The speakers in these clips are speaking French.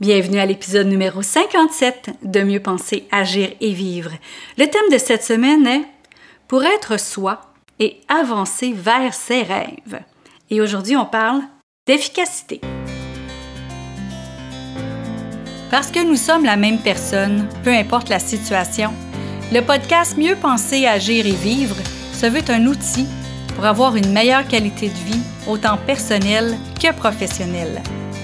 Bienvenue à l'épisode numéro 57 de Mieux penser, agir et vivre. Le thème de cette semaine est Pour être soi et avancer vers ses rêves. Et aujourd'hui, on parle d'efficacité. Parce que nous sommes la même personne, peu importe la situation, le podcast Mieux penser, agir et vivre se veut un outil pour avoir une meilleure qualité de vie, autant personnelle que professionnelle.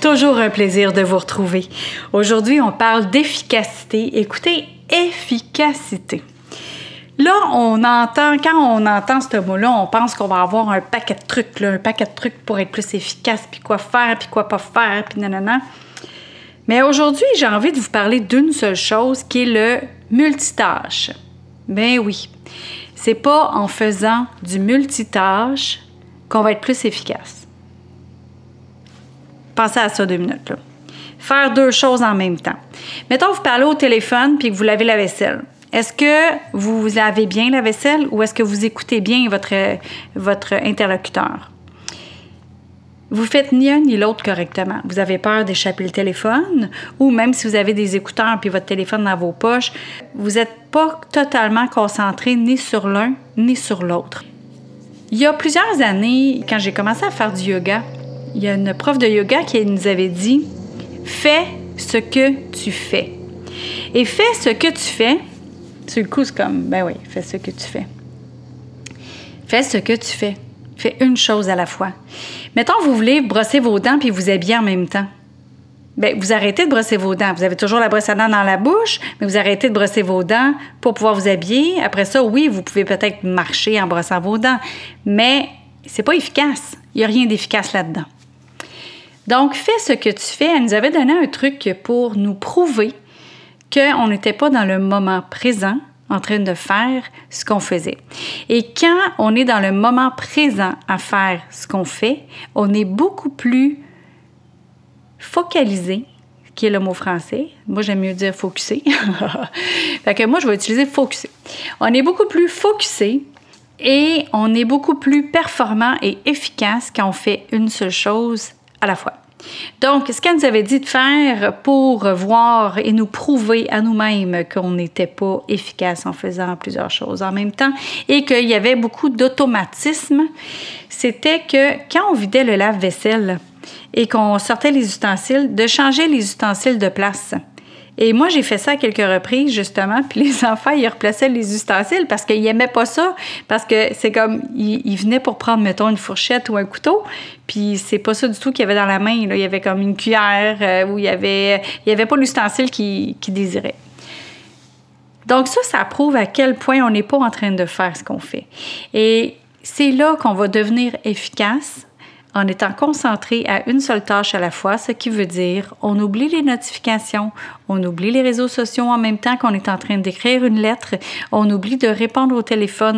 Toujours un plaisir de vous retrouver. Aujourd'hui, on parle d'efficacité. Écoutez, efficacité. Là, on entend, quand on entend ce mot-là, on pense qu'on va avoir un paquet de trucs, un paquet de trucs pour être plus efficace, puis quoi faire, puis quoi pas faire, puis nanana. Mais aujourd'hui, j'ai envie de vous parler d'une seule chose qui est le multitâche. Ben oui, c'est pas en faisant du multitâche qu'on va être plus efficace. Pensez à ça deux minutes. Faire deux choses en même temps. Mettons, vous parlez au téléphone puis que vous lavez la vaisselle. Est-ce que vous lavez bien la vaisselle ou est-ce que vous écoutez bien votre, votre interlocuteur? Vous faites ni un ni l'autre correctement. Vous avez peur d'échapper le téléphone ou même si vous avez des écouteurs puis votre téléphone dans vos poches, vous n'êtes pas totalement concentré ni sur l'un ni sur l'autre. Il y a plusieurs années, quand j'ai commencé à faire du yoga, il y a une prof de yoga qui nous avait dit Fais ce que tu fais. Et fais ce que tu fais. Sur le coup, c'est comme Ben oui, fais ce que tu fais. Fais ce que tu fais. Fais une chose à la fois. Mettons, vous voulez brosser vos dents puis vous habiller en même temps. Bien, vous arrêtez de brosser vos dents. Vous avez toujours la brosse à dents dans la bouche, mais vous arrêtez de brosser vos dents pour pouvoir vous habiller. Après ça, oui, vous pouvez peut-être marcher en brossant vos dents, mais c'est pas efficace. Il n'y a rien d'efficace là-dedans. Donc, fais ce que tu fais. Elle nous avait donné un truc pour nous prouver qu'on n'était pas dans le moment présent en train de faire ce qu'on faisait. Et quand on est dans le moment présent à faire ce qu'on fait, on est beaucoup plus focalisé, qui est le mot français. Moi, j'aime mieux dire focusé. fait que moi, je vais utiliser focusé. On est beaucoup plus focusé et on est beaucoup plus performant et efficace quand on fait une seule chose à la fois. Donc, ce qu'elle nous avait dit de faire pour voir et nous prouver à nous-mêmes qu'on n'était pas efficace en faisant plusieurs choses en même temps et qu'il y avait beaucoup d'automatisme, c'était que quand on vidait le lave-vaisselle et qu'on sortait les ustensiles, de changer les ustensiles de place. Et moi, j'ai fait ça à quelques reprises, justement, puis les enfants, ils replaçaient les ustensiles parce qu'ils n'aimaient pas ça, parce que c'est comme, ils, venaient pour prendre, mettons, une fourchette ou un couteau, puis c'est pas ça du tout qu'il y avait dans la main. Là. Il y avait comme une cuillère euh, où il y avait, il avait pas l'ustensile qu'ils qui désiraient. Donc ça, ça prouve à quel point on n'est pas en train de faire ce qu'on fait. Et c'est là qu'on va devenir efficace en étant concentré à une seule tâche à la fois, ce qui veut dire on oublie les notifications, on oublie les réseaux sociaux en même temps qu'on est en train d'écrire une lettre, on oublie de répondre au téléphone